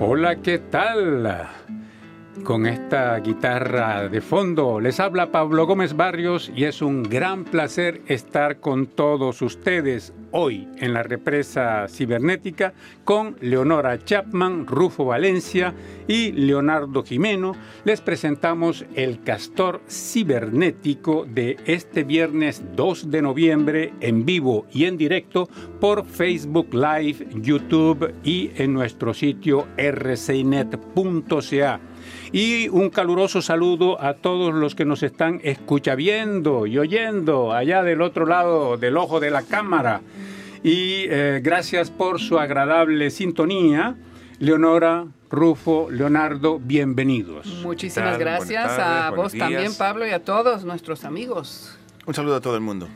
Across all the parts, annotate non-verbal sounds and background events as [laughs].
Hola, ¿qué tal? Con esta guitarra de fondo les habla Pablo Gómez Barrios y es un gran placer estar con todos ustedes hoy en la represa cibernética con Leonora Chapman, Rufo Valencia y Leonardo Jimeno. Les presentamos el castor cibernético de este viernes 2 de noviembre en vivo y en directo por Facebook Live, YouTube y en nuestro sitio rcinet.ca. Y un caluroso saludo a todos los que nos están escuchando y oyendo allá del otro lado del ojo de la cámara. Y eh, gracias por su agradable sintonía. Leonora, Rufo, Leonardo, bienvenidos. Muchísimas gracias a vos también, Pablo, y a todos nuestros amigos. Un saludo a todo el mundo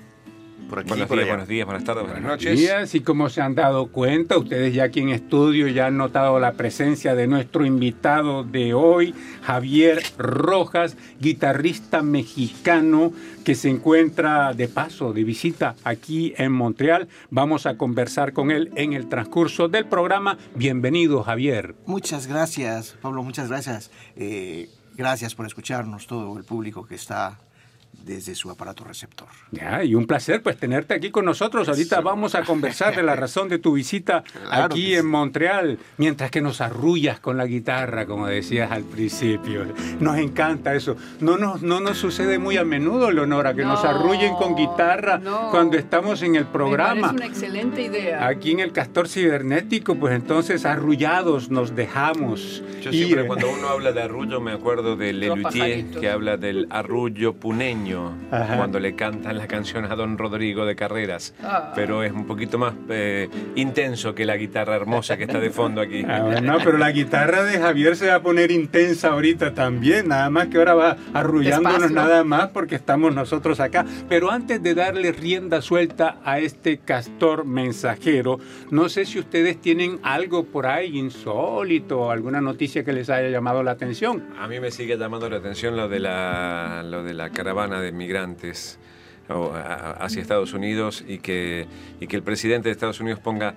buenos, días, buenos días, buenas tardes, buenas noches. Días, y como se han dado cuenta, ustedes ya aquí en estudio ya han notado la presencia de nuestro invitado de hoy, Javier Rojas, guitarrista mexicano que se encuentra de paso, de visita aquí en Montreal. Vamos a conversar con él en el transcurso del programa. Bienvenido, Javier. Muchas gracias, Pablo, muchas gracias. Eh, gracias por escucharnos, todo el público que está desde su aparato receptor. Ya, y un placer pues tenerte aquí con nosotros. Ahorita vamos a conversar de la razón de tu visita [laughs] aquí en Montreal, mientras que nos arrullas con la guitarra, como decías al principio. Nos encanta eso. No nos, no nos sucede muy a menudo, Leonora, que nos arrullen con guitarra cuando estamos en el programa. Es una excelente idea. Aquí en el Castor Cibernético, pues entonces arrullados nos dejamos. Yo siempre cuando uno habla de arrullo me acuerdo de Lelutier, que habla del arrullo puneño cuando le cantan la canción a Don Rodrigo de Carreras, ah. pero es un poquito más eh, intenso que la guitarra hermosa que está de fondo aquí. Ah, no, pero la guitarra de Javier se va a poner intensa ahorita también, nada más que ahora va arrullándonos nada más porque estamos nosotros acá. Pero antes de darle rienda suelta a este castor mensajero, no sé si ustedes tienen algo por ahí insólito, alguna noticia que les haya llamado la atención. A mí me sigue llamando la atención lo de la, lo de la caravana de migrantes hacia Estados Unidos y que, y que el presidente de Estados Unidos ponga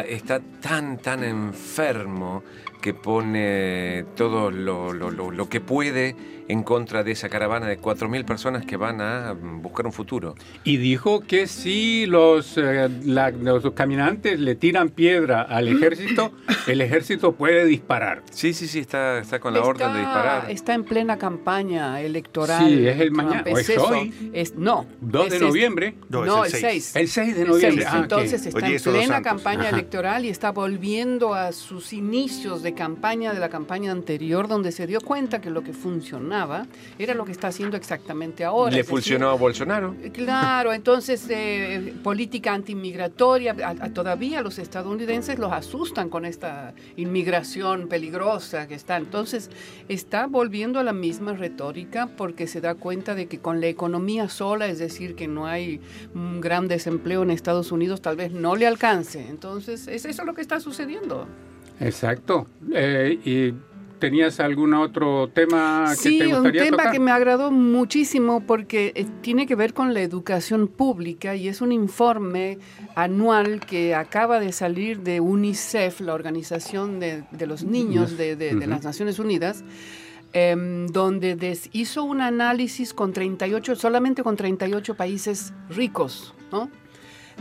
está tan, tan enfermo que pone todo lo, lo, lo, que puede en contra de esa caravana de 4.000 personas que van a buscar un futuro. Y dijo que si los, eh, los caminantes le tiran piedra al ejército, el ejército puede disparar. Sí, sí, sí, está, está con la orden de disparar. Está en plena campaña electoral. Sí, es el mañana. Es, hoy. Es, no. 2 de noviembre. No, el 6. El 6 de noviembre. Ah, Entonces está en plena campaña electoral y está volviendo a sus inicios de campaña de la campaña anterior, donde se dio cuenta que lo que funcionaba era lo que está haciendo exactamente ahora. ¿Le funcionó a Bolsonaro? Claro, entonces eh, política antimigratoria, todavía los estadounidenses los asustan con esta inmigración peligrosa que está. Entonces está volviendo a la misma retórica porque se da cuenta de que con la economía sola, es decir, que no hay un gran desempleo en Estados Unidos, tal vez no le alcance. Entonces es eso lo que está sucediendo. Exacto. Eh, y ¿Tenías algún otro tema que te gustaría un tema que me agradó muchísimo porque eh, tiene que ver con la educación pública y es un informe anual que acaba de salir de UNICEF, la Organización de, los Niños de, las Naciones Unidas, em, donde hizo un análisis con 38, solamente con 38 países ricos, ¿no?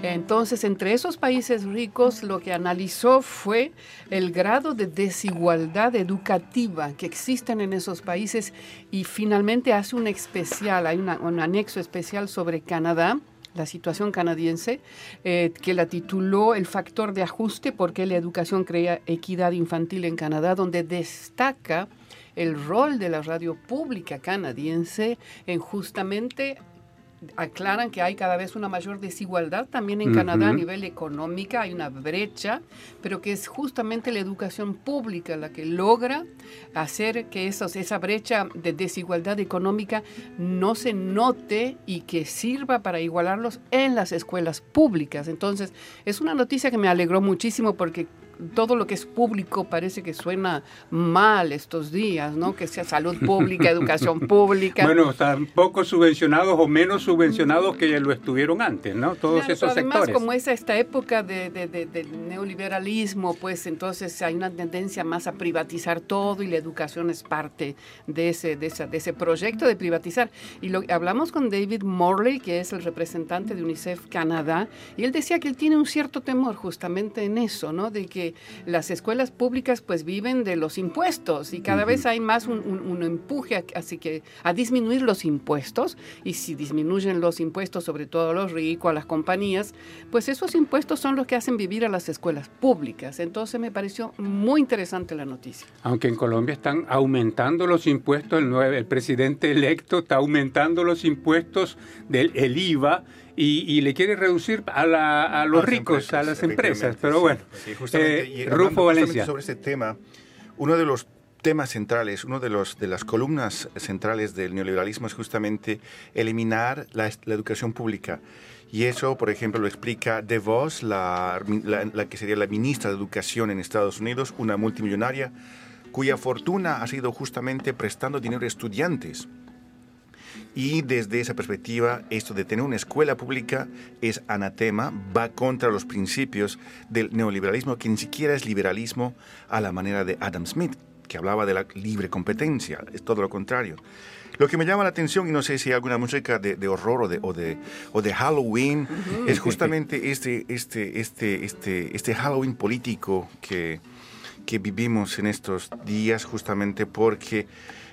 Entonces, entre esos países ricos, lo que analizó fue el grado de desigualdad educativa que existen en esos países. Y finalmente hace un especial, hay un anexo especial sobre Canadá, la situación canadiense, eh, que la tituló El factor de ajuste, porque la educación crea equidad infantil en Canadá, donde destaca el rol de la radio pública canadiense en justamente aclaran que hay cada vez una mayor desigualdad también en Canadá a nivel económico, hay una brecha, pero que es justamente la educación pública la que logra hacer que esos, esa brecha de desigualdad económica no se note y que sirva para igualarlos en las escuelas públicas. Entonces, es una noticia que me alegró muchísimo porque todo lo que es público parece que suena mal estos días, ¿no? Que sea salud pública, [laughs] educación pública. Bueno, están poco subvencionados o menos subvencionados que lo estuvieron antes, ¿no? Todos esos además, sectores. como es esta época de, del neoliberalismo, pues entonces hay una tendencia más a privatizar todo y la educación es parte de ese, de esa, de ese proyecto de privatizar. Y lo, hablamos con David Morley, que es el representante de UNICEF Canadá, y él decía que él tiene un cierto temor justamente en eso, ¿no? De que las escuelas públicas pues viven de los impuestos y cada vez hay más un, un, empuje así que a disminuir los impuestos y si disminuyen los impuestos, sobre todo a los ricos, a las compañías, pues esos impuestos son los que hacen vivir a las escuelas públicas. Entonces me pareció muy interesante la noticia. Aunque en Colombia están aumentando los impuestos, el, el presidente electo está aumentando los impuestos del el IVA y, le quiere reducir a, los ricos, a las empresas. Pero bueno, eh, Rufo Valencia. Sobre este tema, uno de los temas centrales, uno de, los, de las columnas centrales del neoliberalismo es justamente eliminar la, educación pública. Y eso, por ejemplo, lo explica DeVos, la, la, que sería la ministra de Educación en Estados Unidos, una multimillonaria, cuya fortuna ha sido justamente prestando dinero a estudiantes y desde esa perspectiva, esto de tener una escuela pública es anatema, va contra los principios del neoliberalismo, que ni siquiera es liberalismo a la manera de Adam Smith, que hablaba de la libre competencia, es todo lo contrario. Lo que me llama la atención, y no sé si hay alguna música de, horror o de, o de, o de Halloween, es justamente este, este, este, este, este Halloween político que, que vivimos en estos días, justamente porque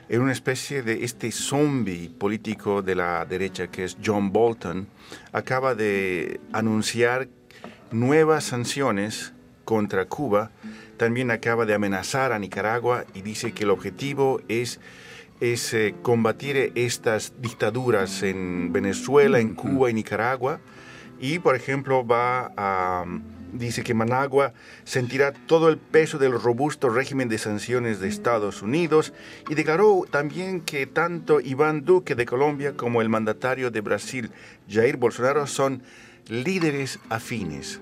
en una especie de este zombie político de la derecha que es John Bolton, acaba de anunciar nuevas sanciones contra Cuba, también acaba de amenazar a Nicaragua y dice que el objetivo es, es eh, combatir estas dictaduras en Venezuela, en Cuba y Nicaragua, y por ejemplo va a dice que Managua sentirá todo el peso del robusto régimen de sanciones de Estados Unidos y declaró también que tanto Iván Duque de Colombia como el mandatario de Brasil, Jair Bolsonaro, son líderes afines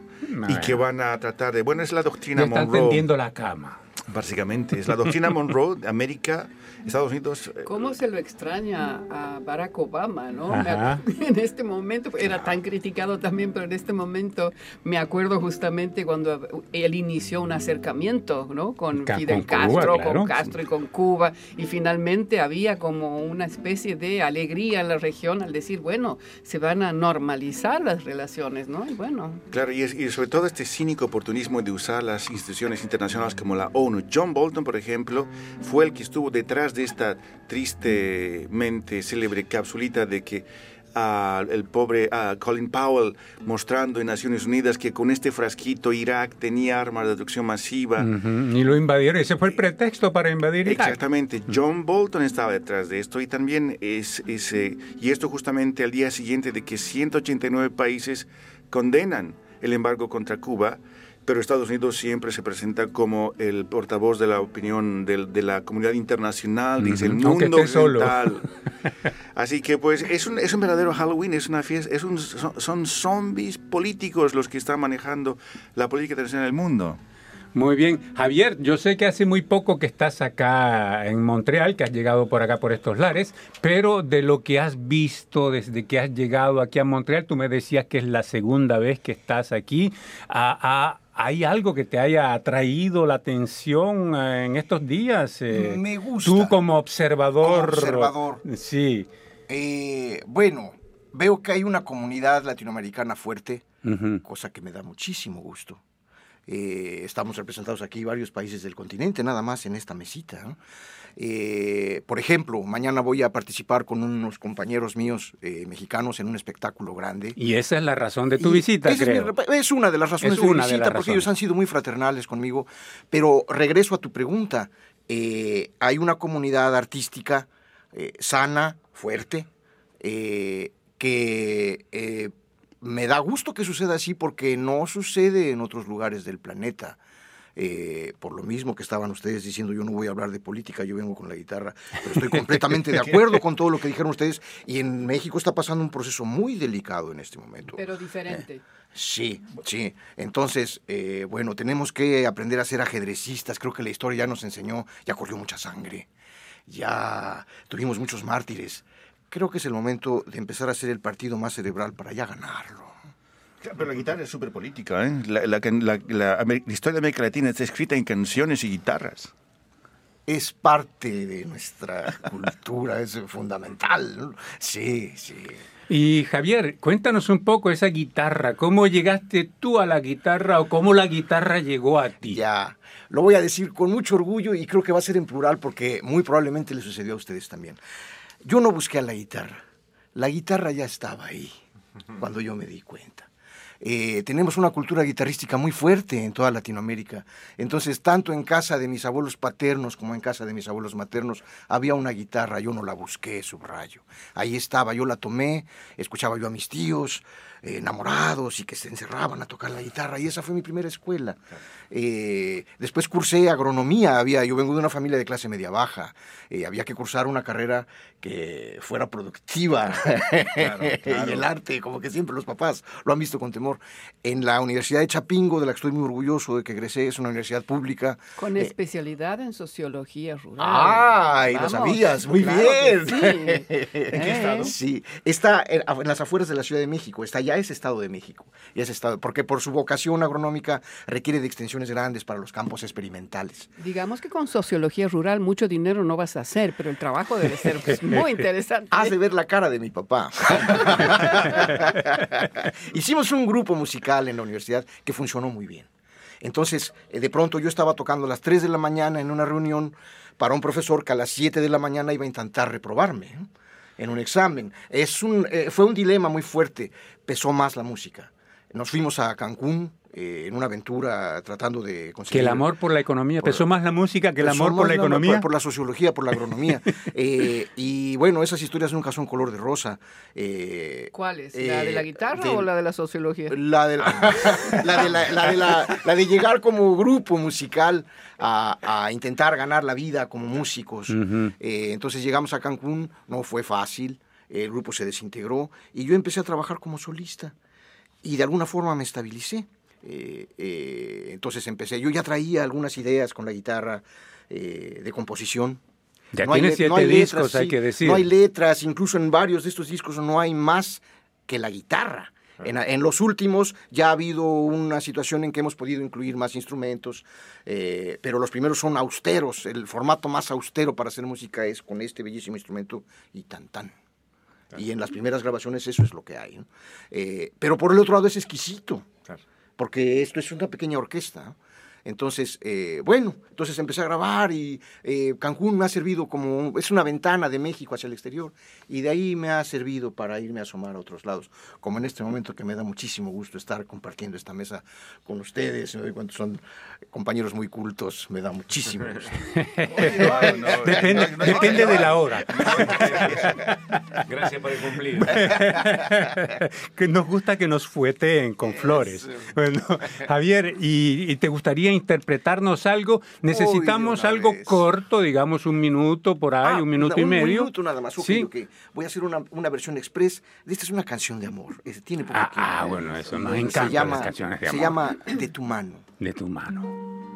y que van a tratar de, bueno, es la doctrina Están tendiendo la cama. Básicamente, es la doctrina Monroe de América Estados Unidos. Eh, ¿Cómo se lo extraña a Barack Obama, no? En este momento, era tan criticado también, pero en este momento me acuerdo justamente cuando él inició un acercamiento, ¿no? Con Fidel Castro, con Castro y con Cuba, y finalmente había como una especie de alegría en la región al decir, bueno, se van a normalizar las relaciones, ¿no? Y bueno. Claro, y, y sobre todo este cínico oportunismo de usar las instituciones internacionales como la ONU. John Bolton, por ejemplo, fue el que estuvo detrás de esta tristemente célebre capsulita de que uh, el pobre Colin Powell mostrando en Naciones Unidas que con este frasquito Irak tenía armas de destrucción masiva. Y lo invadieron, ese fue el pretexto para invadir Irak. Exactamente, John Bolton estaba detrás de esto y también es, ese y esto justamente al día siguiente de que 189 países condenan el embargo contra Cuba pero Estados Unidos siempre se presenta como el portavoz de la opinión de, la comunidad internacional, dice el mundo occidental. [laughs] Así que pues es un, es un verdadero Halloween, es una fiesta, es un, son, zombies políticos los que están manejando la política internacional del mundo. Muy bien. Javier, yo sé que hace muy poco que estás acá en Montreal, que has llegado por acá por estos lares, pero de lo que has visto desde que has llegado aquí a Montreal, tú me decías que es la segunda vez que estás aquí. a ¿Hay algo que te haya atraído la atención eh, en estos días? Eh, Me gusta. Tú como observador. observador. Sí. Eh, bueno, veo que hay una comunidad latinoamericana fuerte, cosa que me da muchísimo gusto. Estamos representados aquí varios países del continente, nada más en esta mesita. ¿no? Eh, por ejemplo, mañana voy a participar con unos compañeros míos eh, mexicanos en un espectáculo grande. Y esa es la razón de tu visita, creo. Es, una de las razones de mi visita, porque ellos han sido muy fraternales conmigo. Pero regreso a tu pregunta. Eh, hay una comunidad artística sana, fuerte, que me da gusto que suceda así porque no sucede en otros lugares del planeta. Eh, por lo mismo que estaban ustedes diciendo, yo no voy a hablar de política, yo vengo con la guitarra, pero estoy completamente de acuerdo con todo lo que dijeron ustedes y en México está pasando un proceso muy delicado en este momento. Pero diferente. Sí, sí. Entonces, eh, bueno, tenemos que aprender a ser ajedrecistas. Creo que la historia ya nos enseñó, ya corrió mucha sangre, ya tuvimos muchos mártires. Creo que es el momento de empezar a ser el partido más cerebral para ya ganarlo. Pero la guitarra es súper política. ¿eh? La, la, historia de América Latina está escrita en canciones y guitarras. Es parte de nuestra [laughs] cultura, es fundamental. Sí, sí. Y Javier, cuéntanos un poco esa guitarra. ¿Cómo llegaste tú a la guitarra o cómo la guitarra llegó a ti? Ya, lo voy a decir con mucho orgullo y creo que va a ser en plural porque muy probablemente le sucedió a ustedes también. Yo no busqué a la guitarra. La guitarra ya estaba ahí cuando yo me di cuenta. Eh, tenemos una cultura guitarrística muy fuerte en toda Latinoamérica. Entonces, tanto en casa de mis abuelos paternos como en casa de mis abuelos maternos, había una guitarra, yo no la busqué, subrayo. Ahí estaba, yo la tomé, escuchaba yo a mis tíos, enamorados y que se encerraban a tocar la guitarra y esa fue mi primera escuela. Eh, después cursé agronomía, había, yo vengo de una familia de clase media baja, eh, había que cursar una carrera que fuera productiva en [laughs] el arte, como que siempre los papás lo han visto con temor. En la Universidad de Chapingo, de la que estoy muy orgulloso de que egresé, es una universidad pública. Con eh, especialidad en sociología rural. ¡Ah! Y lo sabías, muy bien. Sí. ¿En qué estado? Sí, está en, en las afueras de la Ciudad de México, está allá es Estado de México. Y es estado, porque por su vocación agronómica requiere de extensiones grandes para los campos experimentales. Digamos que con sociología rural mucho dinero no vas a hacer, pero el trabajo debe ser pues, muy interesante. Has de ver la cara de mi papá. [laughs] Hicimos un grupo musical en la universidad que funcionó muy bien. Entonces, eh, de pronto yo estaba tocando a las 3 de la mañana en una reunión para un profesor que a las 7 de la mañana iba a intentar reprobarme en un examen. Es un, eh, fue un dilema muy fuerte, pesó más la música. Nos fuimos a Cancún eh, en una aventura tratando de conseguir... Que el amor por la economía, pesó más la música que el amor por la economía. Por, la sociología, por la agronomía. [laughs] Eh, y bueno, esas historias nunca son color de rosa. Eh, ¿Cuáles? ¿La de la guitarra o la de la sociología? La de, la, de, llegar como grupo musical a, intentar ganar la vida como músicos. entonces llegamos a Cancún, no fue fácil, el grupo se desintegró y yo empecé a trabajar como solista y de alguna forma me estabilicé. Eh, eh, entonces empecé, yo ya traía algunas ideas con la guitarra eh, de composición. Ya tiene siete discos, hay que decir. No hay letras, incluso en varios de estos discos no hay más que la guitarra. En, los últimos ya ha habido una situación en que hemos podido incluir más instrumentos, pero los primeros son austeros. El formato más austero para hacer música es con este bellísimo instrumento y tan tan. Y en las primeras grabaciones eso es lo que hay. pero por el otro lado es exquisito porque esto es una pequeña orquesta. Entonces, eh, bueno, entonces empecé a grabar y eh, Cancún me ha servido como, es una ventana de México hacia el exterior y de ahí me ha servido para irme a asomar a otros lados, como en este momento que me da muchísimo gusto estar compartiendo esta mesa con ustedes, me doy son compañeros muy cultos, me da muchísimo [laughs] gusto. depende, depende de la hora. Gracias por cumplir. [laughs] que nos gusta que nos fueteen con flores. Bueno, Javier, ¿y, y te gustaría interpretarnos algo, necesitamos algo corto, digamos un minuto por ahí, ah, un minuto y medio. Un minuto nada más. ¿Sí? Voy a hacer una, una, versión express. Esta es una canción de amor. Tiene ah, ah, bueno, eso nos encanta llama, las canciones de amor. Se llama De tu mano. De tu mano.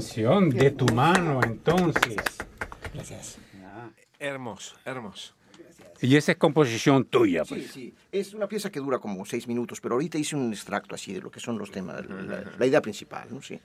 Canción, de tu mano entonces. Gracias. Hermoso, hermoso. Y esa es composición tuya, pues. Sí, sí. Es una pieza que dura como seis minutos, pero ahorita hice un extracto así de lo que son los temas, la, la idea principal, ¿no? Sí.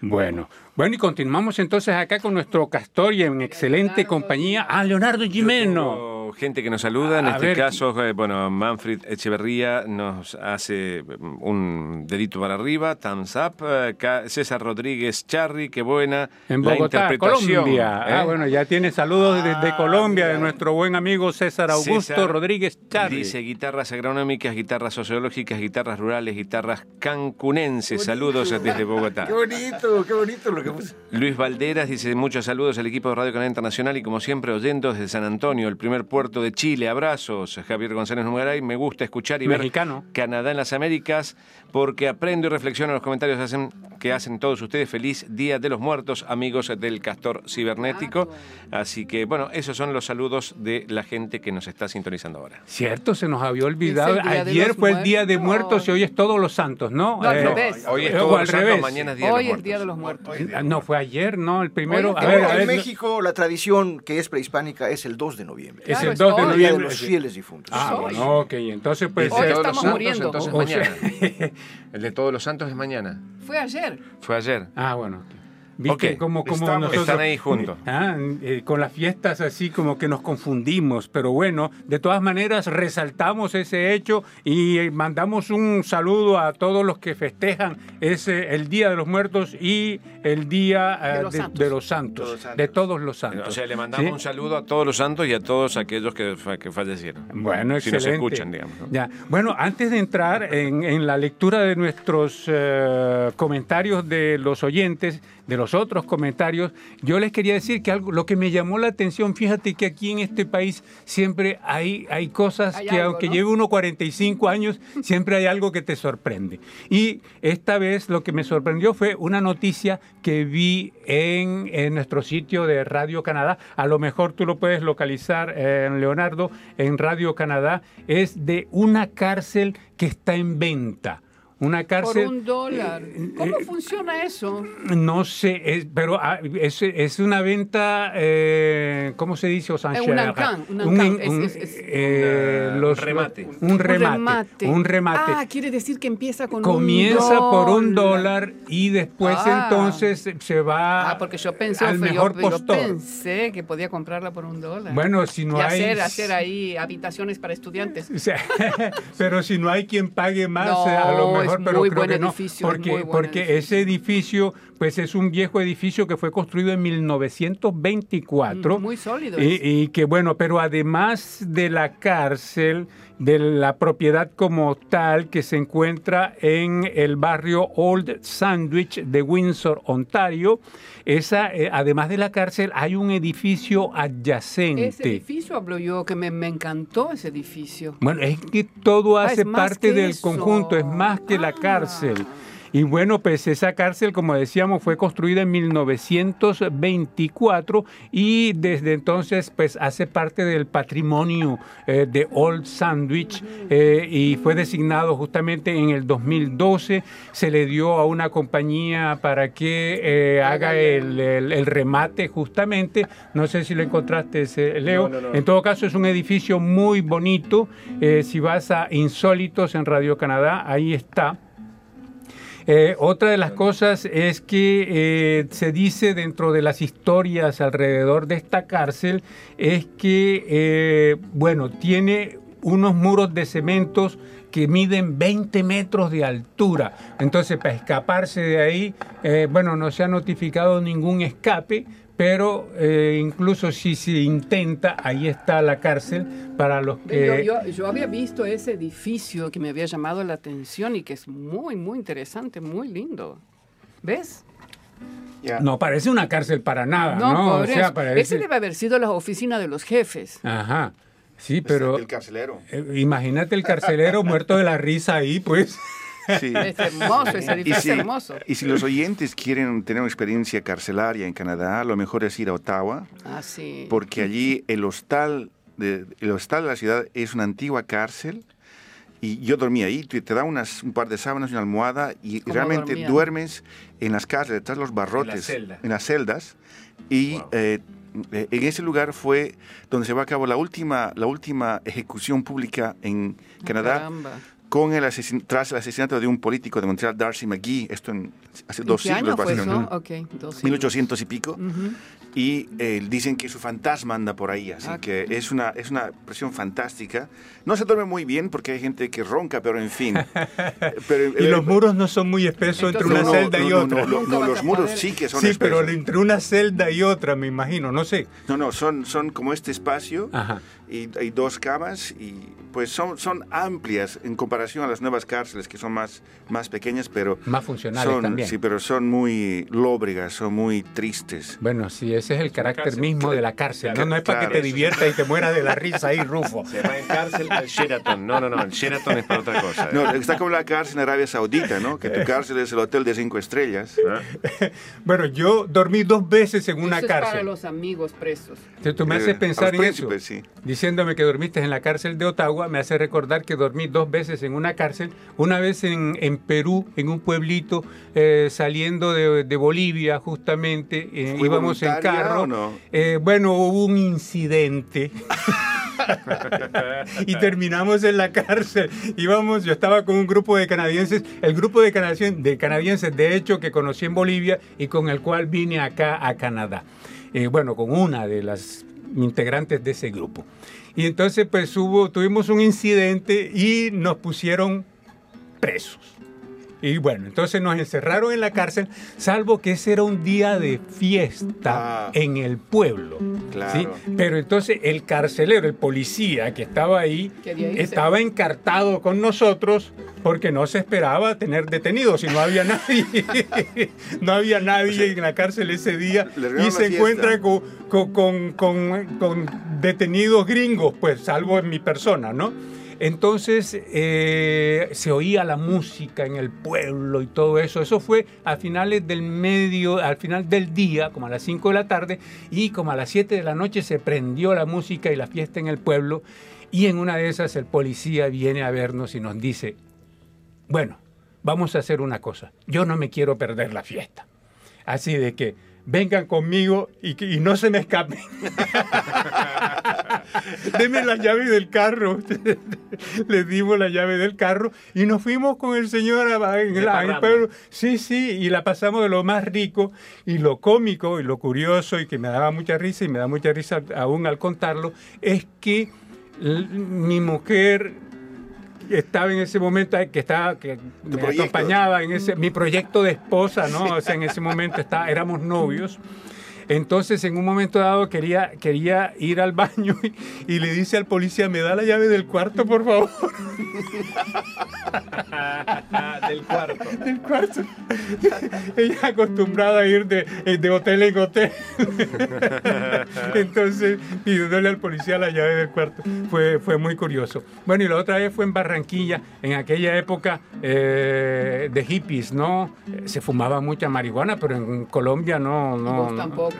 Bueno, bueno, y continuamos entonces acá con nuestro castor y en excelente compañía a Leonardo Jimeno gente que nos saluda, en este caso, eh, bueno, Manfred Echeverría nos hace mm, un dedito para arriba, thumbs up, eh, César Rodríguez Charri, qué buena en Bogotá, Colombia. Ah, ¿eh? bueno, ya tiene saludos desde ah, Colombia de nuestro buen amigo César Augusto Rodríguez Charri. Dice guitarras agronómicas, guitarras sociológicas, guitarras rurales, guitarras cancunenses. Saludos desde Bogotá. Qué bonito, qué bonito lo que puse. Luis Valderas dice muchos saludos al equipo de Radio Canal Internacional y como siempre oyendo desde San Antonio, el primer Puerto de Chile. Abrazos, Javier González Nugaray. Me gusta escuchar y Mexicano. ver Canadá en las Américas porque aprendo y reflexiono en los comentarios hacen, que hacen todos ustedes. Feliz Día de los Muertos, amigos del Castor Cibernético. Así que, bueno, esos son los saludos de la gente que nos está sintonizando ahora. Cierto, se nos había olvidado. Ayer fue el Día de Muertos y hoy es Todos los Santos, ¿no? al eh, revés. Hoy es Todos los Santos, mañana es Día Hoy de los es Día de los Muertos. No, fue ayer, ¿no? El primero. en México la tradición que es prehispánica es el 2 de noviembre. Es el 2 de noviembre. de los fieles difuntos. Ah, bueno, ok. Entonces, pues... Hoy estamos muriendo. Entonces mañana. [laughs] el de Todos los Santos es mañana. Fue ayer. Fue ayer. Ah, bueno. ¿Viste cómo, nosotros, están ahí juntos? Ah, eh, con las fiestas así como que nos confundimos, pero bueno, de todas maneras resaltamos ese hecho y eh, mandamos un saludo a todos los que festejan ese el Día de los Muertos y el Día de, eh, los, santos, de todos los santos. O sea, le mandamos un saludo a todos los santos y a todos aquellos que, que fallecieron. Bueno, si nos escuchan, digamos. Ya. Bueno, antes de entrar en, en la lectura de nuestros comentarios de los oyentes, de los otros comentarios, yo les quería decir que algo, lo que me llamó la atención, fíjate que aquí en este país siempre hay, hay cosas que aunque lleve uno 45 años, siempre hay algo que te sorprende. Y esta vez lo que me sorprendió fue una noticia que vi en, en nuestro sitio de Radio Canadá, a lo mejor tú lo puedes localizar, eh, Leonardo, en Radio Canadá, es de una cárcel que está en venta una cárcel. Por un dólar. Eh, ¿Cómo eh, funciona eso? No sé, pero ah, es, es, una venta, eh, ¿cómo se dice? O sea, un ancán, un, un, remate. Un remate. Un remate. Ah, quiere decir que empieza con Comienza por un dólar y después ah. entonces se va ah, porque yo pensé, al mejor yo, postor. pensé que podía comprarla por un dólar. Bueno, si no y hay... Hacer, hacer ahí habitaciones para estudiantes. [laughs] pero si no hay quien pague más, a lo mejor pero muy creo buen que no, edificio, porque, porque ese edificio pues es un viejo edificio que fue construido en 1924. Mm, muy sólido. Y, y, que bueno, pero además de la cárcel, de la propiedad como tal que se encuentra en el barrio Old Sandwich de Windsor, Ontario, esa, eh, además de la cárcel, hay un edificio adyacente. Ese edificio hablo yo, que me, me encantó ese edificio. Bueno, es que todo ah, hace parte del conjunto, es más que la cárcel. Y bueno, pues esa cárcel, como decíamos, fue construida en 1924 y desde entonces pues hace parte del patrimonio eh, de Old Sandwich eh, y fue designado justamente en el 2012. Se le dio a una compañía para que eh, haga el, remate justamente. No sé si lo encontraste, Leo. En todo caso, es un edificio muy bonito. si vas a Insólitos en Radio Canadá, ahí está. Eh, otra de las cosas es que eh, se dice dentro de las historias alrededor de esta cárcel es que, eh, bueno, tiene unos muros de cementos que miden 20 metros de altura. Entonces, para escaparse de ahí, bueno, no se ha notificado ningún escape, pero eh, incluso si se intenta, ahí está la cárcel para los que... Yo, había visto ese edificio que me había llamado la atención y que es muy, muy interesante, muy lindo. ¿Ves? No parece una cárcel para nada, ¿no? O sea, parece... Ese debe haber sido la oficina de los jefes. Ajá. Sí, pero... El carcelero. Eh, imagínate el carcelero muerto de la risa ahí, pues. Es hermoso, ese edificio si, hermoso. Y si los oyentes quieren tener una experiencia carcelaria en Canadá, lo mejor es ir a Ottawa. Ah, sí. Porque allí el hostal, de, el hostal de la ciudad es una antigua cárcel y yo dormía ahí, te, da unas, un par de sábanas y una almohada y realmente duermes en las cárceles, detrás de los barrotes, en, las celdas. Y eh, eh, en ese lugar fue donde se va a cabo la última, la última ejecución pública en Canadá con el tras el asesinato de un político de Montreal, Darcy McGee, esto en, hace dos siglos, básicamente. 1800 y pico. Y eh, dicen que su fantasma anda por ahí, así ah, que es una, es una presión fantástica. No se duerme muy bien porque hay gente que ronca, pero en fin. [laughs] y los muros no son muy espesos entre una celda y otra. No, los muros sí que son Sí, pero entre una celda y otra, me imagino, no sé. No, no, son, son como este espacio y hay dos camas y pues son, son amplias en comparación a las nuevas cárceles que son más, más pequeñas, pero... Más funcionales también. Sí, pero son muy lóbregas, son muy tristes. Bueno, sí, ese es el carácter mismo de la cárcel. No, no es para que te diviertas y te mueras de la risa ahí, Rufo. Se llama en cárcel el Sheraton. No, no, no, el Sheraton es para otra cosa. No, está como la cárcel en Arabia Saudita, ¿no? Que tu cárcel es el hotel de cinco estrellas. ¿Ah? [laughs] bueno, yo dormí dos veces en una eso cárcel. Es para los amigos presos. tú me haces eh, pensar en eso. Diciéndome que dormiste en la cárcel de Ottawa, me hace recordar que dormí dos veces en una cárcel, una vez en, en Perú, en un pueblito eh, saliendo de, de, Bolivia justamente, eh, íbamos en carro. Eh, bueno, hubo un incidente. [laughs] y terminamos en la cárcel. Íbamos, yo estaba con un grupo de canadienses, el grupo de canadienses, de canadienses, de hecho, que conocí en Bolivia y con el cual vine acá a Canadá. bueno, con una de las integrantes de ese grupo. Y entonces pues hubo, tuvimos un incidente y nos pusieron presos. Y bueno, entonces nos encerraron en la cárcel, salvo que ese era un día de fiesta ah. en el pueblo. ¿sí? Pero entonces el carcelero, el policía que estaba ahí, estaba encartado con nosotros porque no se esperaba tener detenidos y no había [laughs] nadie. no había nadie en la cárcel ese día y se encuentra con, con, con detenidos gringos, pues salvo en mi persona, ¿no? Entonces eh, se oía la música en el pueblo y todo eso. Eso fue a finales del medio, al final del día, como a las 5 de la tarde, y como a las 7 de la noche se prendió la música y la fiesta en el pueblo. Y en una de esas el policía viene a vernos y nos dice, bueno, vamos a hacer una cosa, yo no me quiero perder la fiesta. Así de que vengan conmigo y, y no se me escapen. [laughs] [laughs] Deme la llave del carro. [laughs] Le dimos la llave del carro y nos fuimos con el señor en, el pueblo. Sí, sí, y la pasamos de lo más rico y lo cómico y lo curioso y que me daba mucha risa y me da mucha risa aún al contarlo, es que mi mujer estaba en ese momento que estaba que me acompañaba en ese mi proyecto de esposa no o sea en ese momento está, éramos novios entonces, en un momento dado, quería, quería ir al baño y, le dice al policía, ¿me da la llave del cuarto, por favor? [laughs] del cuarto. Del cuarto. Ella acostumbrada a ir de, de hotel en hotel. [laughs] Entonces, pidiéndole al policía la llave del cuarto. Fue, fue muy curioso. Bueno, y la otra vez fue en Barranquilla, en aquella época eh, de hippies, ¿no? Se fumaba mucha marihuana, pero en Colombia no... no tampoco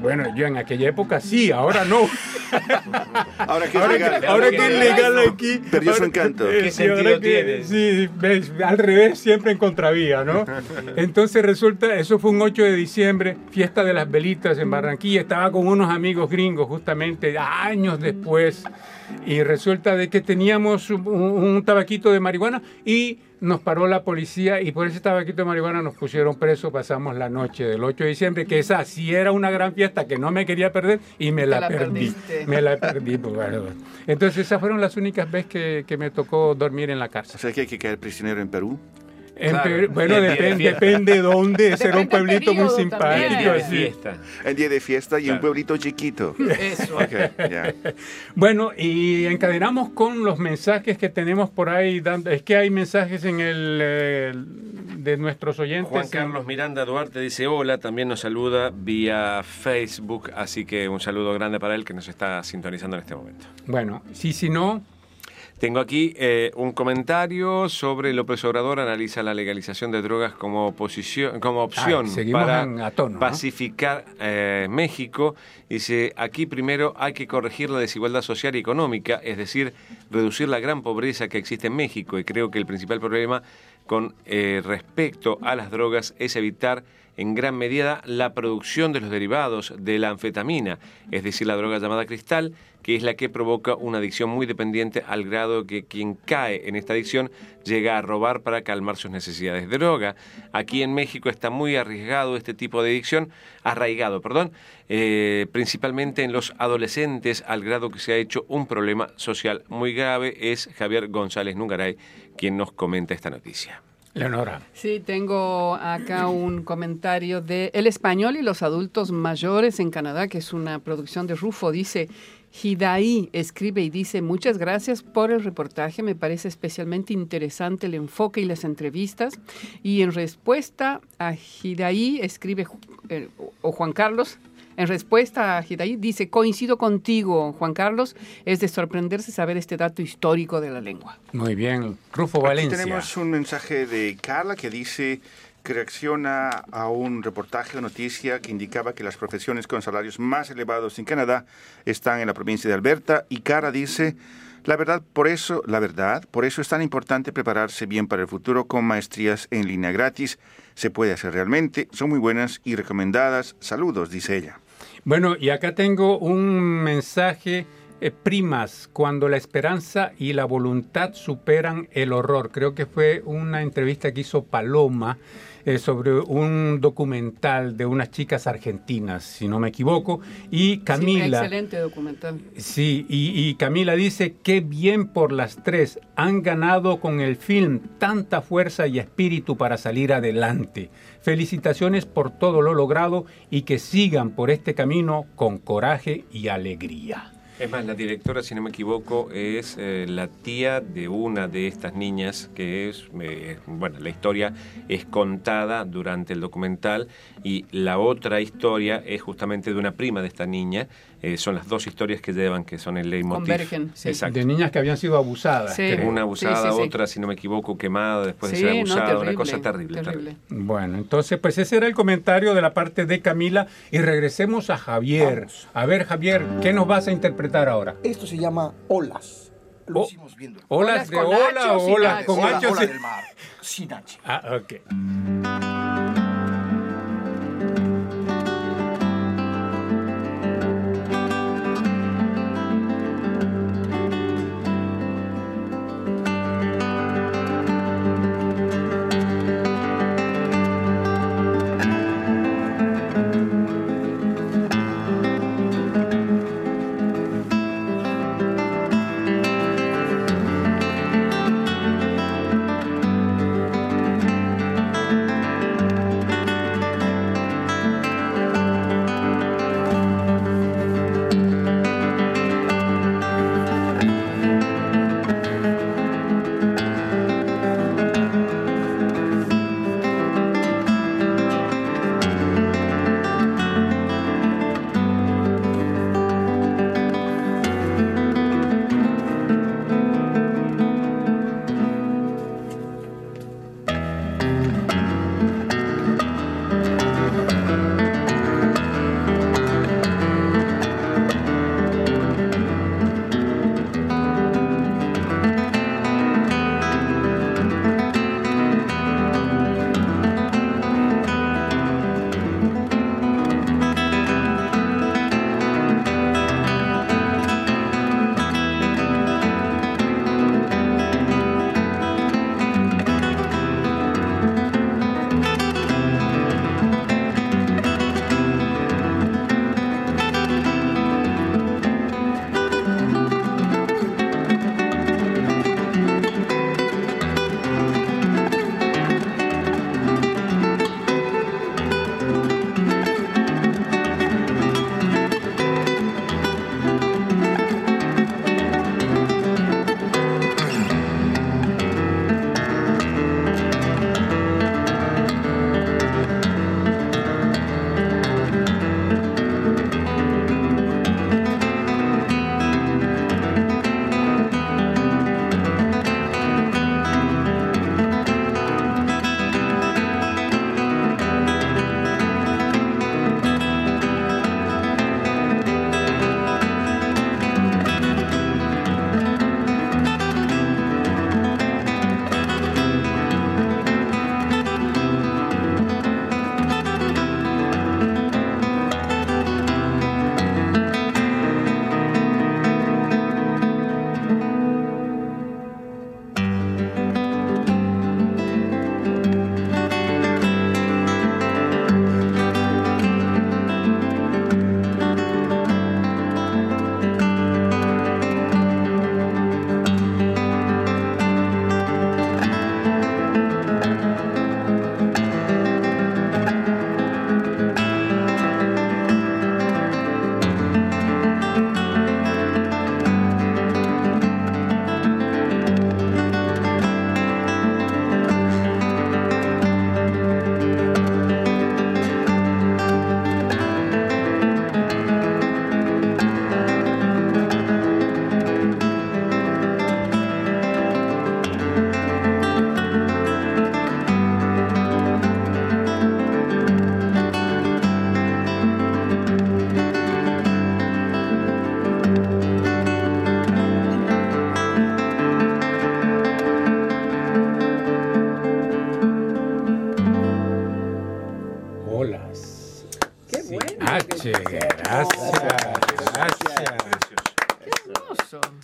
bueno, yo en aquella época sí, ahora no. [laughs] ahora que ahora, que, es legal aquí. Perdió su encanto. ¿Qué sentido tiene? Sí, ves, al revés, siempre en contravía, ¿no? [laughs] Entonces resulta, eso fue un 8 de diciembre, fiesta de las velitas en Barranquilla. Estaba con unos amigos gringos justamente años después y resulta de que teníamos un, tabaquito de marihuana y nos paró la policía y por ese tabaquito de marihuana nos pusieron preso, pasamos la noche del 8 de diciembre, que esa sí era una gran fiesta que no me quería perder y me la, perdí. Me la perdí, pues, Entonces esas fueron las únicas veces que, que, me tocó dormir en la cárcel. O sea que hay que caer prisionero en Perú bueno, depende, depende dónde. Será un pueblito muy simpático. día de fiesta. El día de fiesta y un pueblito chiquito. [laughs] Eso. [laughs] Bueno, y encadenamos con los mensajes que tenemos por ahí. Dando, es que hay mensajes en el, de nuestros oyentes. Juan Carlos Miranda Duarte dice hola, también nos saluda vía Facebook, así que un saludo grande para él que nos está sintonizando en este momento. Bueno, sí, si no, tengo aquí eh, un comentario sobre López Obrador analiza la legalización de drogas como, posición, como opción para pacificar eh, México. Dice, aquí primero hay que corregir la desigualdad social y económica, es decir, reducir la gran pobreza que existe en México y creo que el principal problema con eh, respecto a las drogas es evitar en gran medida la producción de los derivados de la anfetamina, es decir, la droga llamada cristal, que es la que provoca una adicción muy dependiente al grado que quien cae en esta adicción llega a robar para calmar sus necesidades de droga. Aquí en México está muy arriesgado este tipo de adicción, arraigado, perdón, eh, principalmente en los adolescentes, al grado que se ha hecho un problema social muy grave. Es Javier González Nungaray quien nos comenta esta noticia. Leonora. Sí, tengo acá un comentario de El Español y los adultos mayores en Canadá, que es una producción de Rufo. Dice, Hidaí escribe y dice, muchas gracias por el reportaje, me parece especialmente interesante el enfoque y las entrevistas. Y en respuesta a Hidaí escribe, eh, o Juan Carlos, en respuesta a Hidaí dice, coincido contigo, Juan Carlos, es de sorprenderse saber este dato histórico de la lengua. Muy bien, Rufo Valencia. Aquí tenemos un mensaje de Carla que dice que reacciona a un reportaje o noticia que indicaba que las profesiones con salarios más elevados en Canadá están en la provincia de Alberta y Cara dice la verdad, por eso, la verdad, por eso es tan importante prepararse bien para el futuro con maestrías en línea gratis. Se puede hacer realmente, son muy buenas y recomendadas. Saludos, dice ella. Bueno, y acá tengo un mensaje eh, primas cuando la esperanza y la voluntad superan el horror. Creo que fue una entrevista que hizo Paloma eh, sobre un documental de unas chicas argentinas, si no me equivoco. Y Camila. Sí, excelente documental. Sí, y, y Camila dice: Qué bien por las tres. Han ganado con el film tanta fuerza y espíritu para salir adelante. Felicitaciones por todo lo logrado y que sigan por este camino con coraje y alegría. Es más, la directora, si no me equivoco, es eh, la tía de una de estas niñas, que es, eh, bueno, la historia es contada durante el documental y la otra historia es justamente de una prima de esta niña. Eh, son las dos historias que llevan, que son el leitmotiv. Convergen, sí. Exacto. De niñas que habían sido abusadas. Sí. Una abusada, Sí, sí, sí. otra, si no me equivoco, quemada después de ser no, abusada. una terrible, cosa terrible. terrible. terrible. Bueno, entonces, pues ese era el comentario de la parte de Camila y regresemos a Javier. Vamos. A ver, Javier, ¿qué nos vas a interpretar ahora? Esto se llama olas. Lo Oh, hicimos viendo. ¿Olas Olas de con ola H o olas H? con Ola- H? o ola sin- del mar, sin H. Ah, ok.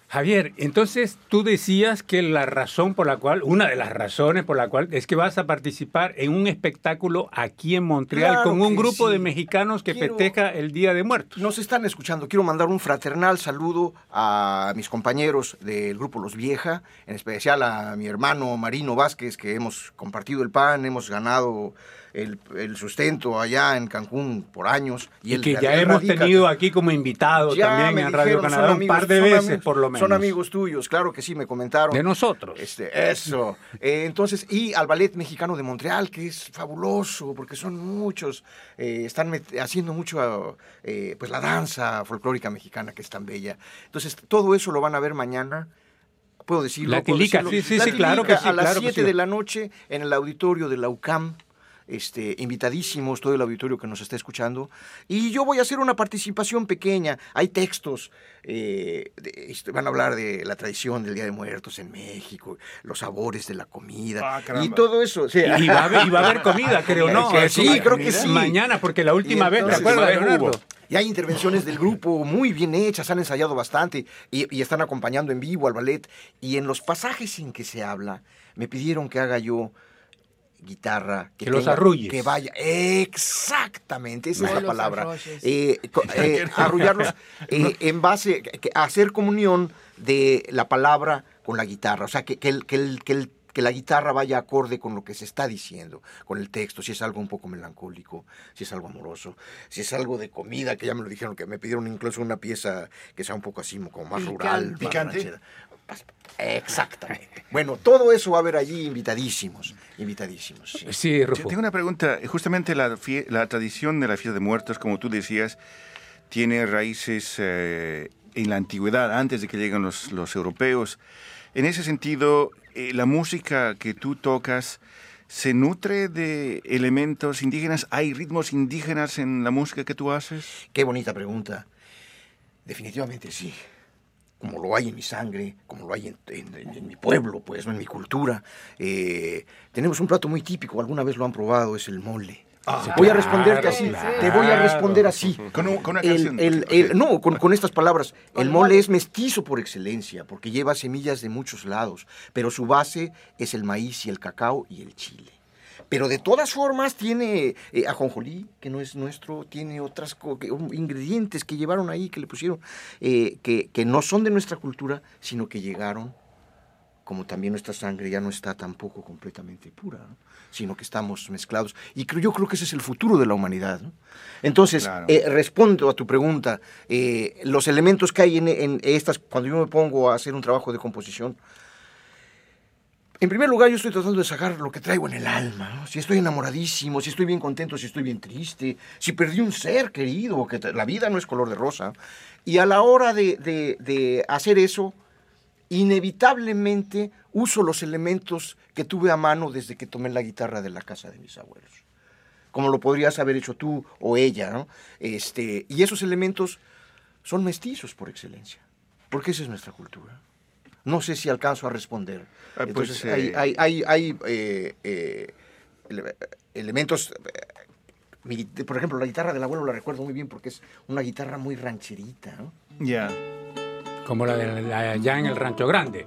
Javier, entonces tú decías que la razón por la cual, una de las razones por la cual es que vas a participar en un espectáculo aquí en Montreal con un grupo de mexicanos que festeja el Día de Muertos. Nos están escuchando. Quiero mandar un fraternal saludo a mis compañeros del grupo Los Vieja, en especial a mi hermano Marino Vázquez, que hemos compartido el pan, hemos ganado el, sustento allá en Cancún por años. Y, que ya hemos tenido aquí como invitado también en Radio Canadá un par de veces por lo menos. Son amigos tuyos, claro que sí, me comentaron. De nosotros. Este, eso. [laughs] Eh, entonces, y al Ballet Mexicano de Montreal, que es fabuloso, porque son muchos, eh, están haciendo mucho, eh, pues la danza folclórica mexicana, que es tan bella. Entonces, todo eso lo van a ver mañana puedo decirlo. La tilica, sí, sí, sí, claro que sí. A las 7 de la noche en el auditorio de la UCAM este, invitadísimos, todo el auditorio que nos está escuchando. Y yo voy a hacer una participación pequeña. Hay textos, eh, este, van a hablar de la tradición del Día de Muertos en México, los sabores de la comida ah, y todo eso. y, va a haber, comida, [laughs] creo, ¿no? Sí, creo que sí. Mañana, porque la última vez, ¿te acuerdas, Y hay intervenciones del grupo muy bien hechas, han ensayado bastante y, y, están acompañando en vivo al ballet. Y en los pasajes en que se habla, me pidieron que haga yo guitarra. Que, los arrulles. Que vaya. Exactamente, esa es la palabra. Eh, [laughs] eh, arrullarlos [laughs] eh, en base a hacer comunión de la palabra con la guitarra. O sea, que, que, que, la guitarra vaya acorde con lo que se está diciendo, con el texto, si es algo un poco melancólico, si es algo amoroso, si es algo de comida, que ya me lo dijeron, que me pidieron incluso una pieza que sea un poco así, como más rural. Picante. Exactamente. [laughs] Bueno, todo eso va a haber allí invitadísimos, invitadísimos. Sí, Tengo una pregunta. Justamente la, la, tradición de la fiesta de muertos, como tú decías, tiene raíces eh, en la antigüedad, antes de que lleguen los, los europeos. En ese sentido, eh, la música que tú tocas se nutre de elementos indígenas. ¿Hay ritmos indígenas en la música que tú haces? Qué bonita pregunta. Definitivamente sí como lo hay en mi sangre, como lo hay en, mi pueblo, pues, en mi cultura. Eh, tenemos un plato muy típico, alguna vez lo han probado, es el mole. Ah, voy a responderte así, te voy a responder así. Con, una no, con, estas palabras. [laughs] El mole es mestizo por excelencia, porque lleva semillas de muchos lados, pero su base es el maíz y el cacao y el chile. Pero de todas formas tiene eh, ajonjolí, que no es nuestro, tiene otras ingredientes que llevaron ahí, que le pusieron, eh, que, no son de nuestra cultura, sino que llegaron, como también nuestra sangre ya no está tampoco completamente pura, sino que estamos mezclados. Y creo, yo creo que ese es el futuro de la humanidad. Entonces, eh, respondo a tu pregunta, los elementos que hay en, en estas, cuando yo me pongo a hacer un trabajo de composición, en primer lugar, yo estoy tratando de sacar lo que traigo en el alma. Si estoy enamoradísimo, si estoy bien contento, si estoy bien triste, si perdí un ser querido, que la vida no es color de rosa. Y a la hora de, hacer eso, inevitablemente uso los elementos que tuve a mano desde que tomé la guitarra de la casa de mis abuelos. Como lo podrías haber hecho tú o ella. Este, y esos elementos son mestizos por excelencia, porque esa es nuestra cultura. No sé si alcanzo a responder. Ah, pues, Entonces, hay, hay, hay, eh, eh, elementos. Eh, por ejemplo, la guitarra del abuelo la recuerdo muy bien porque es una guitarra muy rancherita, ¿no? Ya. Como la de allá en el Rancho Grande.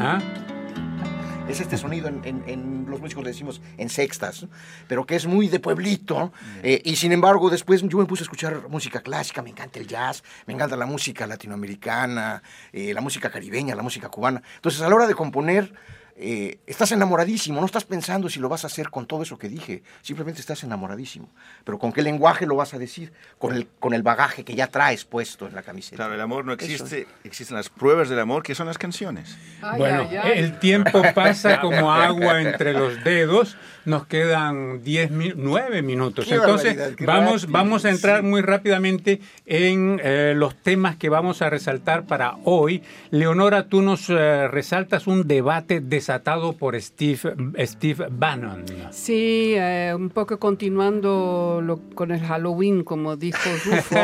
¿Ah? Es este sonido, en, los músicos le decimos en sextas, pero que es muy de pueblito. Eh, y sin embargo, después yo me puse a escuchar música clásica, me encanta el jazz, me encanta la música latinoamericana, eh, la música caribeña, la música cubana. Entonces, a la hora de componer, eh, estás enamoradísimo, no estás pensando si lo vas a hacer con todo eso que dije, simplemente estás enamoradísimo. Pero ¿con qué lenguaje lo vas a decir? Con el, con el bagaje que ya traes puesto en la camiseta. Claro, el amor no existe, existen las pruebas del amor, que son las canciones. bueno, el tiempo pasa como agua entre los dedos, nos quedan 10 9 minutos. Entonces, vamos, vamos a entrar muy rápidamente en eh, los temas que vamos a resaltar para hoy. Leonora, tú nos eh, resaltas un debate de desatado por Steve, Steve Bannon. Sí, eh, un poco continuando con el Halloween, como dijo [laughs] Rufo.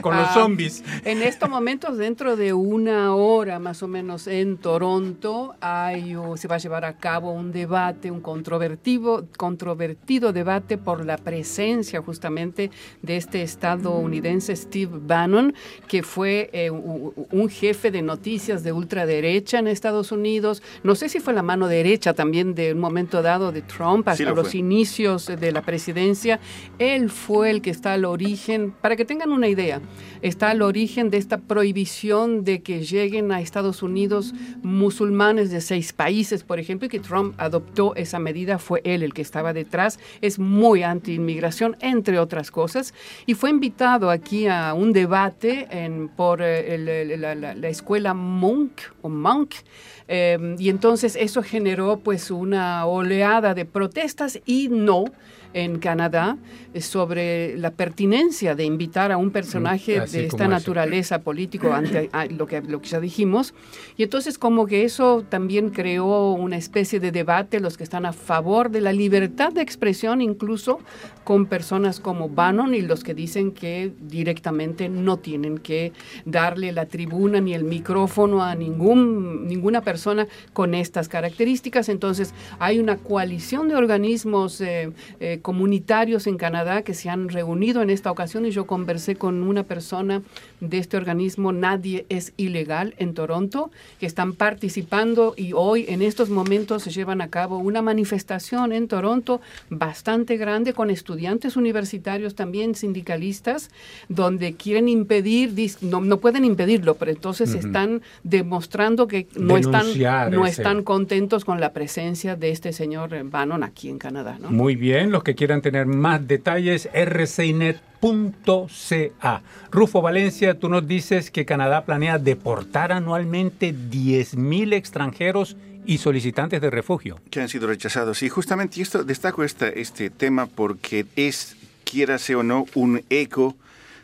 con los ah, zombies. En estos momentos, dentro de una hora más o menos en Toronto, hay, se va a llevar a cabo un debate, un controvertido, controvertido debate por la presencia justamente de este estadounidense Steve Bannon, que fue eh, un jefe de noticias de ultraderecha en Estados Unidos. No sé si fue la mano derecha también de un momento dado de Trump hasta los inicios de la presidencia. Él fue el que está al origen, para que tengan una idea, está al origen de esta prohibición de que lleguen a Estados Unidos musulmanes de seis países, por ejemplo, y que Trump adoptó esa medida, fue él el que estaba detrás. Es muy anti-inmigración, entre otras cosas, y fue invitado aquí a un debate en, por eh, la, escuela Monk Monk. Eh, y entonces eso generó pues una oleada de protestas y no en Canadá sobre la pertinencia de invitar a un personaje mm, de esta naturaleza político ante lo, que, lo que ya dijimos. Y entonces como que eso también creó una especie de debate, los que están a favor de la libertad de expresión, incluso con personas como Bannon y los que dicen que directamente no tienen que darle la tribuna ni el micrófono a ningún, ninguna persona con estas características. Entonces hay una coalición de organismos eh, eh, comunitarios en Canadá que se han reunido en esta ocasión y yo conversé con una persona de este organismo Nadie es ilegal en Toronto que están participando y hoy en estos momentos se llevan a cabo una manifestación en Toronto bastante grande con estudiantes universitarios también sindicalistas donde quieren impedir no, no pueden impedirlo pero entonces están demostrando que no están no están contentos con la presencia de este señor Bannon aquí en Canadá muy bien los que quieran tener más detalles, rcinet.ca. Rufo Valencia, tú nos dices que Canadá planea deportar anualmente 10.000 extranjeros y solicitantes de refugio. Que han sido rechazados. Y justamente esto destaco este, este tema porque es, quiérase o no, un eco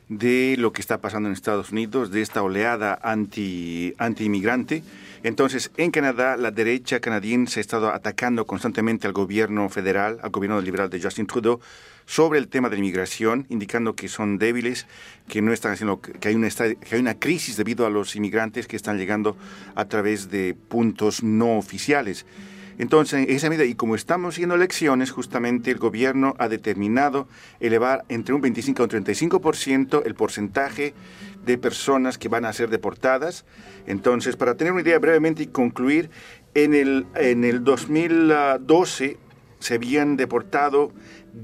de lo que está pasando en Estados Unidos, de esta oleada anti, anti-inmigrante entonces, en Canadá, la derecha canadiense ha estado atacando constantemente al gobierno federal, al gobierno liberal de Justin Trudeau, sobre el tema de la inmigración, indicando que son débiles, que no están haciendo, que hay una, que hay una crisis debido a los inmigrantes que están llegando a través de puntos no oficiales. Entonces, en esa medida, y como estamos siguiendo elecciones, justamente el gobierno ha determinado elevar entre un 25 y un 35% el porcentaje de personas que van a ser deportadas. Entonces, para tener una idea brevemente y concluir, en el, en el 2012 se habían deportado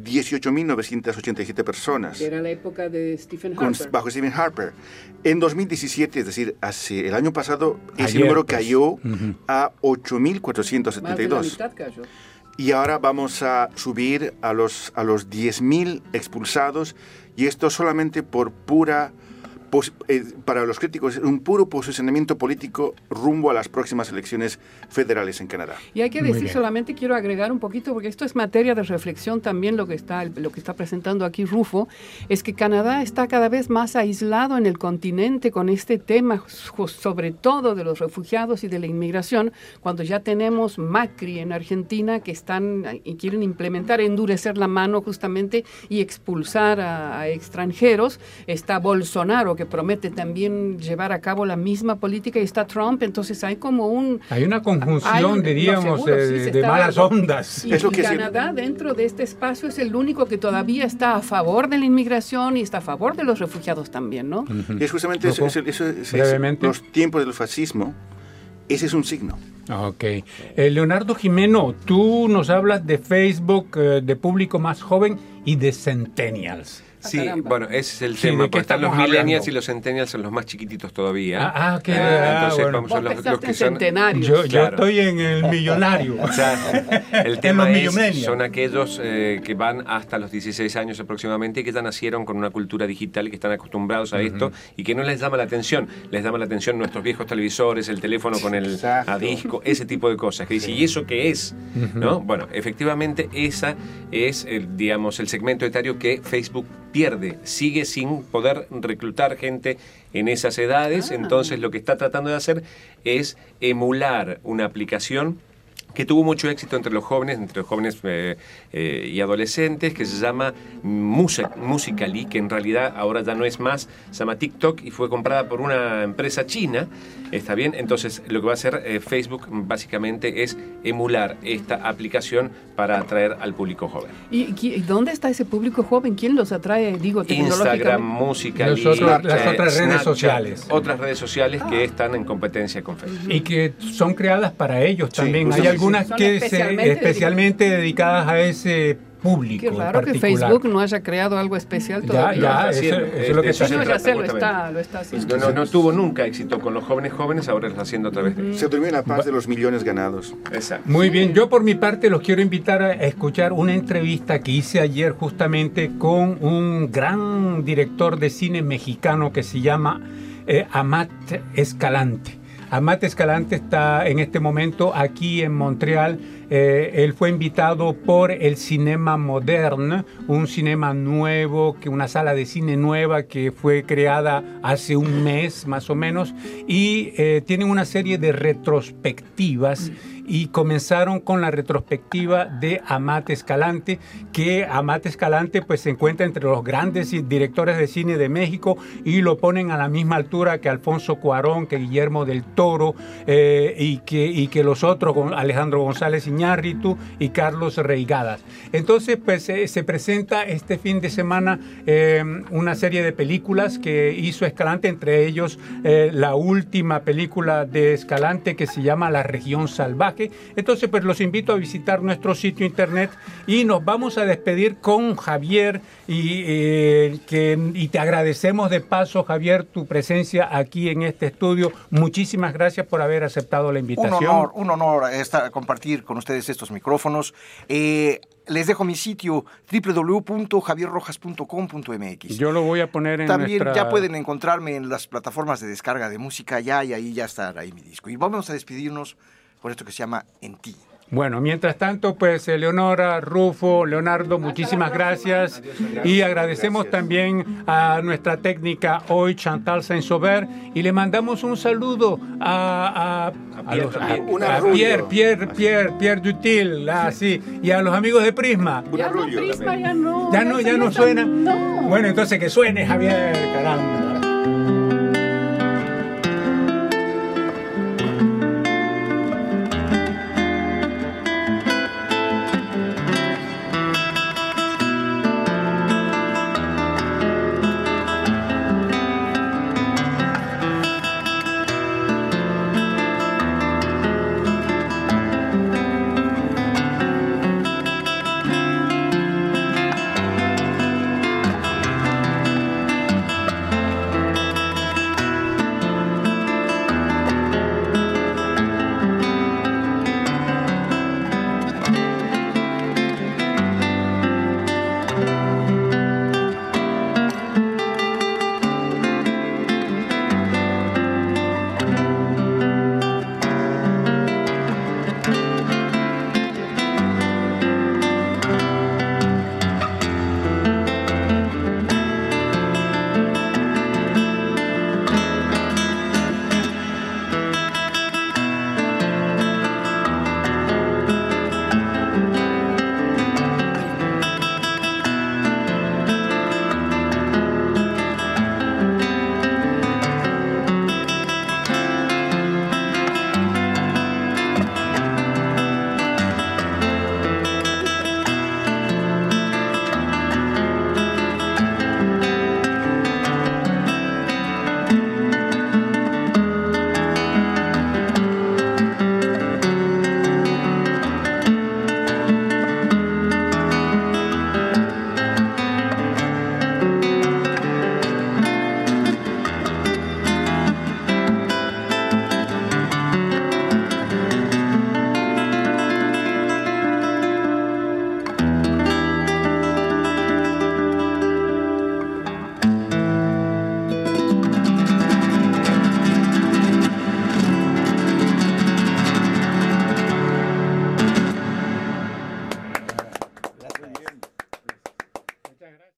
18.987 personas. Era la época de Stephen Harper. bajo Stephen Harper. En 2017, es decir, hace el año pasado, ese número pues. cayó a 8.472. cayó. Y ahora vamos a subir a los, a los 10.000 expulsados, y esto solamente por pura para los críticos, un puro posicionamiento político rumbo a las próximas elecciones federales en Canadá. Y hay que decir, solamente quiero agregar un poquito, porque esto es materia de reflexión también lo que está, lo que está presentando aquí Rufo, es que Canadá está cada vez más aislado en el continente con este tema, sobre todo de los refugiados y de la inmigración, cuando ya tenemos Macri en Argentina que están y quieren implementar, endurecer la mano justamente y expulsar a, a extranjeros. Está Bolsonaro que promete también llevar a cabo la misma política y está Trump, entonces hay como un... Hay una conjunción, diríamos, de, malas ondas. Y, que Canadá dentro de este espacio es el único que todavía está a favor de la inmigración y está a favor de los refugiados también, ¿no? Y es justamente eso, los tiempos del fascismo, ese es un signo. Ok. Eh, Leonardo Jimeno, tú nos hablas de Facebook, eh, de público más joven y de centennials. Sí, bueno, ese es el tema. Porque están los millennials y los centennials son los más chiquititos todavía. Ah, ah qué ah, Entonces vamos a los, los que son. Yo, yo, estoy en el millonario. [laughs] o sea, el tema es, son aquellos eh, que van hasta los 16 años aproximadamente y que ya nacieron con una cultura digital y que están acostumbrados a esto y que no les llama la atención. Les llama la atención nuestros viejos televisores, el teléfono con el a disco, ese tipo de cosas. Que dice, ¿y eso qué es? ¿No? Bueno, efectivamente, esa es, el, digamos, el segmento etario que Facebook pierde, sigue sin poder reclutar gente en esas edades, ah. entonces lo que está tratando de hacer es emular una aplicación que tuvo mucho éxito entre los jóvenes, entre los jóvenes eh, eh, y adolescentes, que se llama Musical.ly, que en realidad ahora ya no es más, se llama TikTok y fue comprada por una empresa china. ¿Está bien? Entonces, lo que va a hacer eh, Facebook básicamente es emular esta aplicación para atraer al público joven. ¿Y, dónde está ese público joven? ¿Quién los atrae? Digo, Instagram, música, las otras redes sociales. Otras redes sociales que están en competencia con Facebook. Y que son creadas para ellos también. Hay algunas que especialmente, especialmente dedicadas a ese público. Qué raro que Facebook no haya creado algo especial todavía. Ya, ya, eso, es lo que está haciendo. lo está, lo está haciendo. No, no, tuvo nunca éxito con los jóvenes jóvenes, ahora lo está haciendo otra vez. Se termina la paz de los millones ganados. Exacto. Muy bien, yo por mi parte los quiero invitar a escuchar una entrevista que hice ayer justamente con un gran director de cine mexicano que se llama eh, Amat Escalante. Amat Escalante está en este momento aquí en Montreal. Eh, él fue invitado por el Cinema Moderne, un cinema nuevo, que una sala de cine nueva que fue creada hace un mes más o menos y eh, tienen una serie de retrospectivas y comenzaron con la retrospectiva de Amate Escalante, que Amate Escalante pues se encuentra entre los grandes directores de cine de México y lo ponen a la misma altura que Alfonso Cuarón, que Guillermo del Toro eh, y, que, y que los otros, Alejandro González Iñárritu y Carlos Reigadas. Entonces pues se presenta este fin de semana eh, una serie de películas que hizo Escalante, entre ellos eh, la última película de Escalante que se llama La región salvaje entonces, pues los invito a visitar nuestro sitio internet y nos vamos a despedir con Javier y, eh, que, y te agradecemos de paso, Javier, tu presencia aquí en este estudio. Muchísimas gracias por haber aceptado la invitación. Un honor, un honor estar, compartir con ustedes estos micrófonos. Eh, les dejo mi sitio www.javierrojas.com.mx. Yo lo voy a poner en También ya pueden encontrarme en las plataformas de descarga de música ya y ahí ya estará ahí mi disco. Y vamos a despedirnos por esto que se llama En ti. Bueno, mientras tanto, pues Eleonora, Rufo, Leonardo, muchísimas gracias y agradecemos también a nuestra técnica hoy, Chantal Saint-Sauveur, y le mandamos un saludo a, Pierre, Pierre, Pierre, Pierre Dutil, ah, y a los amigos de Prisma. Ya no, Prisma ya no. Ya no, ya no suena. Bueno, entonces que suene, Javier, caramba.